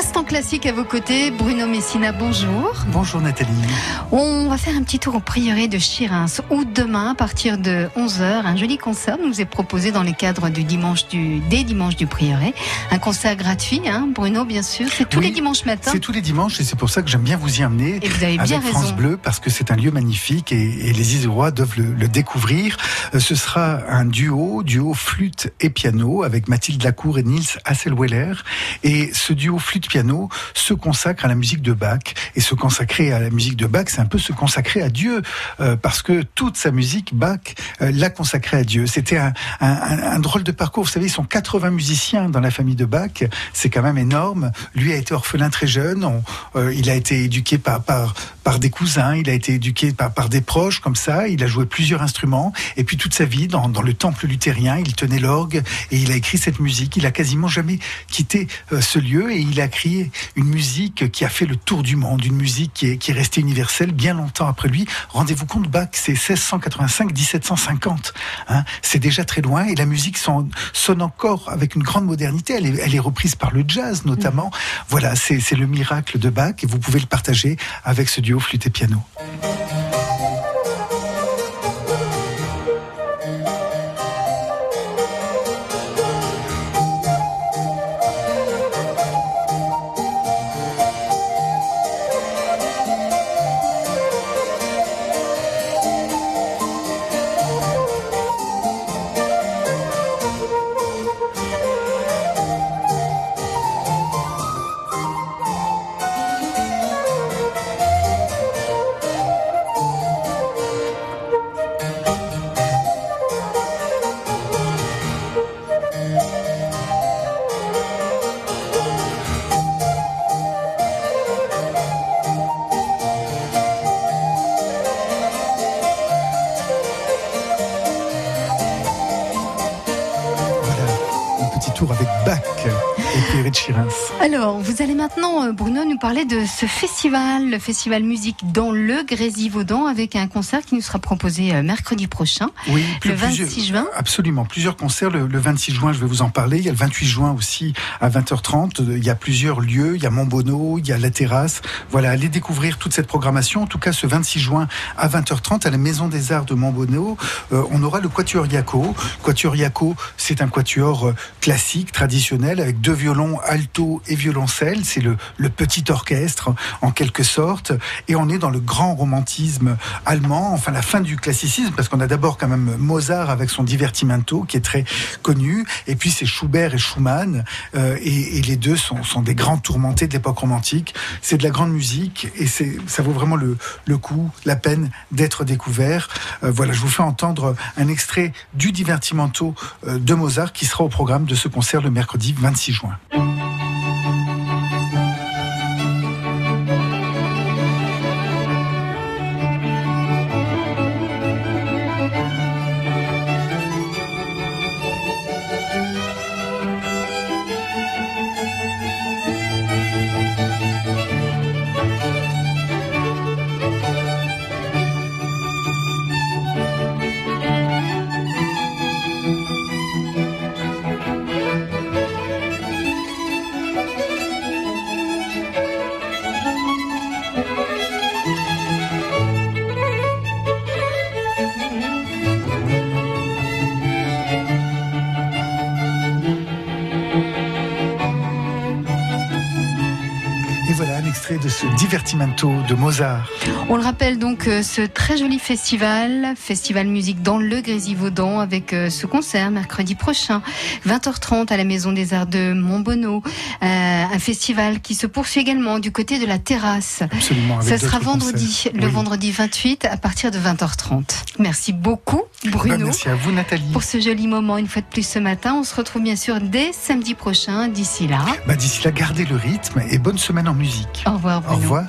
L'instant classique à vos côtés, Bruno Messina, bonjour. Bonjour Nathalie. On va faire un petit tour au prieuré de Chirins où demain, à partir de 11h, un joli concert nous est proposé dans les cadres du dimanche du, des dimanches du prieuré. Un concert gratuit, hein, Bruno, bien sûr. C'est tous Oui, les dimanches matin. C'est tous les dimanches et c'est pour ça que j'aime bien vous y amener. Et vous avez bien avec France raison. Bleu parce que c'est un lieu magnifique et, et les Isérois doivent le, le découvrir. Euh, Ce sera un duo, duo flûte et piano avec Mathilde Lacour et Niels Hasselweller. Et ce duo flûte-piano se consacre à la musique de Bach. Et se consacrer à la musique de Bach, c'est un peu se consacrer à Dieu euh, parce que toute sa musique, Bach euh, l'a consacrée à Dieu. C'était un, drôle de parcours. Vous savez, ils sont 80 musiciens dans la famille de Bach. C'est quand même énorme. Lui a été orphelin très jeune. On- euh, il a été éduqué par, par, des cousins. Il a été éduqué par, par des proches comme ça. Il a joué plusieurs instruments. Et puis toute sa vie, dans, dans le temple luthérien, il tenait l'orgue et il a écrit cette musique. Il a quasiment jamais quitté ce lieu et il a créé une musique qui a fait le tour du monde, une musique qui est, qui est restée universelle bien longtemps après lui. Rendez-vous compte, Bach, c'est 1685-1750. Hein, c'est déjà très loin et la musique son- sonne encore avec une grande modernité. Elle est, elle est reprise par le jazz notamment. Voilà, c'est c'est le miracle de Bach et vous pouvez le partager avec ce duo flûte et piano. Un petit tour avec Bach et Chirins. Alors, vous allez maintenant, euh, Bruno, nous parler de ce festival, le festival musique dans le Grésivaudan, avec un concert qui nous sera proposé euh, mercredi prochain, Oui, le plus- 26 plusieurs- juin. Absolument, plusieurs concerts. Le, le 26 juin, je vais vous en parler. Il y a le 28 juin aussi à 20h30. Il y a plusieurs lieux. Il y a Montbonneau, il y a la terrasse. Voilà, allez découvrir toute cette programmation. En tout cas, ce 26 juin à 20h30 à la Maison des Arts de Montbonneau, euh, on aura le Quatuor Yaco. Quatuor Yaco, c'est un quatuor euh, classique, traditionnel, avec deux violons, alto et violoncelle. C'est le, petit orchestre, en quelque sorte. Et on est dans le grand romantisme allemand, enfin la fin du classicisme, parce qu'on a d'abord quand même Mozart avec son divertimento, qui est très connu, et puis c'est Schubert et Schumann, euh, et, les deux sont, des grands tourmentés de l'époque romantique. C'est de la grande musique, et ça vaut vraiment le, le coup, la peine d'être découvert. Euh, voilà, je vous fais entendre un extrait du divertimento euh, de Mozart, qui sera au programme de ce concert le mercredi 26 juin. moi. Et voilà un extrait de ce divertimento de Mozart. On le rappelle donc, euh, ce très joli festival, festival musique dans le Grésivaudan, avec euh, ce concert mercredi prochain, 20h30 à la Maison des Arts de Montbonneau. Euh, un festival qui se poursuit également du côté de la terrasse. Absolument. Ça sera vendredi, concerts. le Oui. vendredi 28 à partir de 20h30. Merci beaucoup, Bah, Bruno. merci à vous, Nathalie. Pour ce joli moment, une fois de plus ce matin, on se retrouve bien sûr dès samedi prochain. D'ici là, Bah, D'ici là, gardez le rythme et bonne semaine en musique. au revoir Au Bruno. revoir.